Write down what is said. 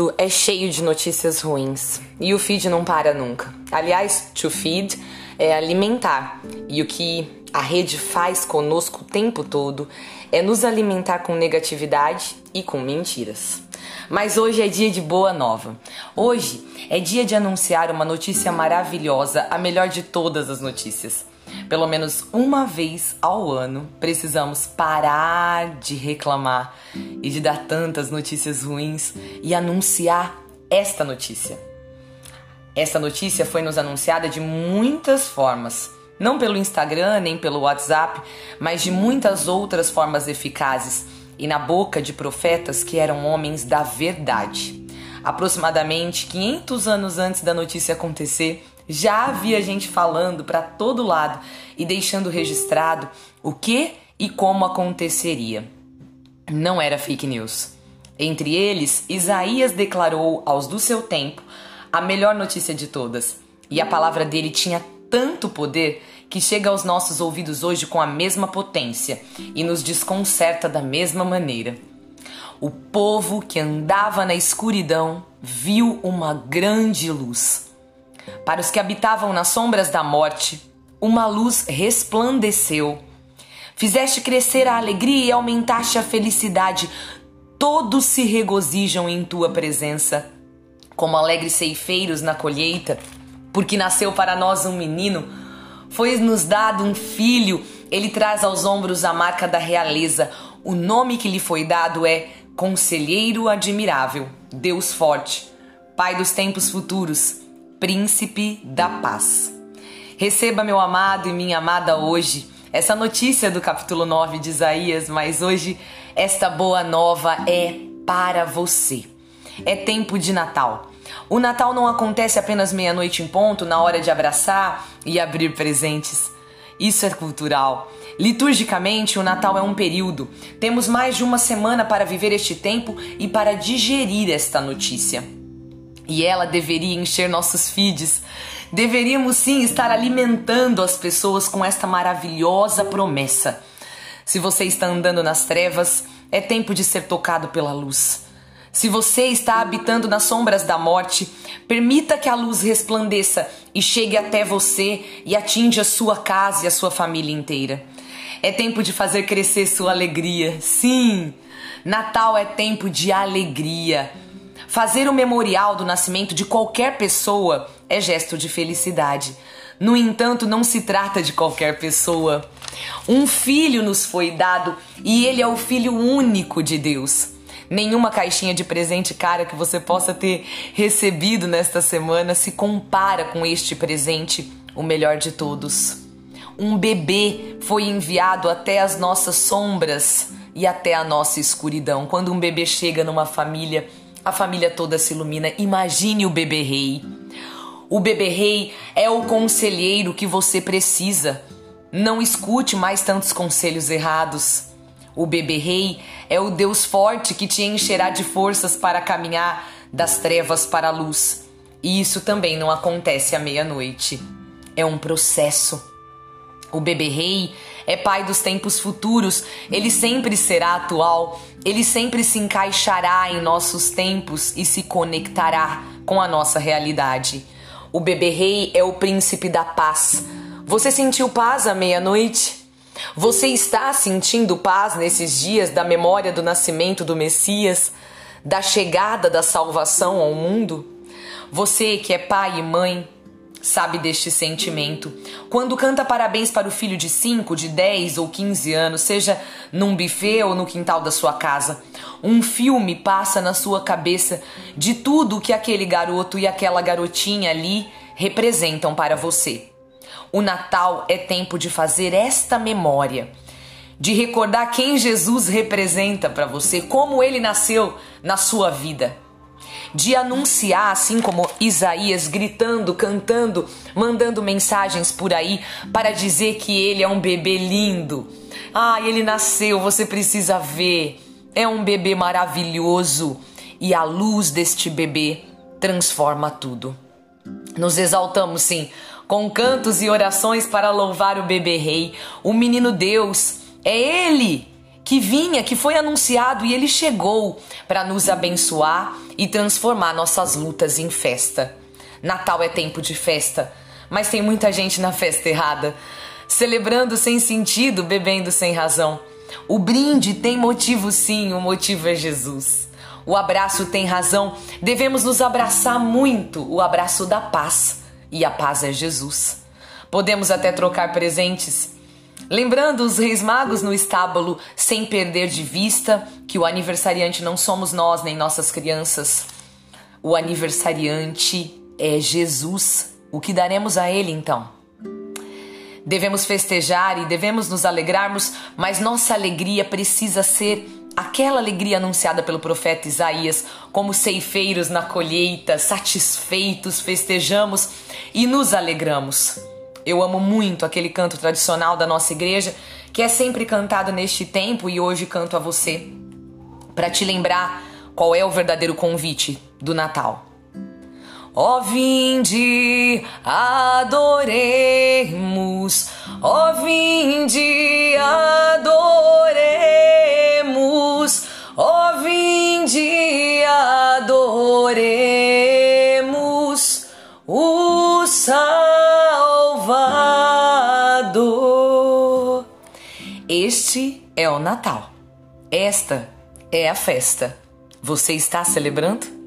mundo é cheio de notícias ruins e o feed não para nunca. Aliás, to feed é alimentar e o que a rede faz conosco o tempo todo é nos alimentar com negatividade e com mentiras. Mas hoje é dia de boa nova. Hoje é dia de anunciar uma notícia maravilhosa, a melhor de todas as notícias. Pelo menos uma vez ao ano, precisamos parar de reclamar e de dar tantas notícias ruins e anunciar esta notícia. Esta notícia foi nos anunciada de muitas formas, não pelo Instagram nem pelo WhatsApp, mas de muitas outras formas eficazes e na boca de profetas que eram homens da verdade. Aproximadamente 500 anos antes da notícia acontecer, já havia gente falando para todo lado e deixando registrado o que e como aconteceria. Não era fake news. Entre eles, Isaías declarou aos do seu tempo a melhor notícia de todas, e a palavra dele tinha tanto poder que chega aos nossos ouvidos hoje com a mesma potência e nos desconcerta da mesma maneira. O povo que andava na escuridão viu uma grande luz. Para os que habitavam nas sombras da morte, uma luz resplandeceu. Fizeste crescer a alegria e aumentaste a felicidade. Todos se regozijam em tua presença, como alegres ceifeiros na colheita, porque nasceu para nós um menino, foi-nos dado um filho, ele traz aos ombros a marca da realeza. O nome que lhe foi dado é Conselheiro Admirável, Deus Forte, Pai dos tempos futuros príncipe da paz. Receba, meu amado e minha amada, hoje essa notícia do capítulo 9 de Isaías, mas hoje esta boa nova é para você. É tempo de Natal. O Natal não acontece apenas meia-noite em ponto, na hora de abraçar e abrir presentes. Isso é cultural. Liturgicamente, o Natal é um período. Temos mais de uma semana para viver este tempo e para digerir esta notícia. E ela deveria encher nossos feeds. Deveríamos sim estar alimentando as pessoas com esta maravilhosa promessa. Se você está andando nas trevas, é tempo de ser tocado pela luz. Se você está habitando nas sombras da morte, permita que a luz resplandeça e chegue até você e atinja a sua casa e a sua família inteira. É tempo de fazer crescer sua alegria. Sim, Natal é tempo de alegria. Fazer o memorial do nascimento de qualquer pessoa é gesto de felicidade. No entanto, não se trata de qualquer pessoa. Um filho nos foi dado e ele é o filho único de Deus. Nenhuma caixinha de presente cara que você possa ter recebido nesta semana se compara com este presente, o melhor de todos. Um bebê foi enviado até as nossas sombras e até a nossa escuridão. Quando um bebê chega numa família, a família toda se ilumina. Imagine o bebê rei. O bebê rei é o conselheiro que você precisa. Não escute mais tantos conselhos errados. O bebê rei é o Deus forte que te encherá de forças para caminhar das trevas para a luz. E isso também não acontece à meia-noite. É um processo. O bebê rei é pai dos tempos futuros, ele sempre será atual, ele sempre se encaixará em nossos tempos e se conectará com a nossa realidade. O bebê rei é o príncipe da paz. Você sentiu paz à meia-noite? Você está sentindo paz nesses dias da memória do nascimento do Messias, da chegada da salvação ao mundo? Você que é pai e mãe, sabe deste sentimento. Quando canta parabéns para o filho de 5, de 10 ou 15 anos, seja num buffet ou no quintal da sua casa, um filme passa na sua cabeça de tudo que aquele garoto e aquela garotinha ali representam para você. O Natal é tempo de fazer esta memória, de recordar quem Jesus representa para você, como ele nasceu na sua vida de anunciar, assim como Isaías, gritando, cantando, mandando mensagens por aí para dizer que ele é um bebê lindo. Ah, ele nasceu, você precisa ver. É um bebê maravilhoso e a luz deste bebê transforma tudo. Nos exaltamos, sim, com cantos e orações para louvar o bebê rei, o menino Deus. É ele! Que vinha, que foi anunciado e ele chegou para nos abençoar e transformar nossas lutas em festa. Natal é tempo de festa, mas tem muita gente na festa errada, celebrando sem sentido, bebendo sem razão. O brinde tem motivo sim, o motivo é Jesus. O abraço tem razão, devemos nos abraçar muito, o abraço da paz, e a paz é Jesus. Podemos até trocar presentes, lembrando os reis magos no estábulo, sem perder de vista que o aniversariante não somos nós nem nossas crianças. O aniversariante é Jesus. O que daremos a ele então? Devemos festejar e devemos nos alegrarmos, mas nossa alegria precisa ser aquela alegria anunciada pelo profeta Isaías, como ceifeiros na colheita, satisfeitos, festejamos e nos alegramos. Eu amo muito aquele canto tradicional da nossa igreja, que é sempre cantado neste tempo e hoje canto a você, para te lembrar qual é o verdadeiro convite do Natal. Ó oh, vinde, adoremos, ó oh, vinde, adoremos, Este é o Natal. Esta é a festa. Você está celebrando?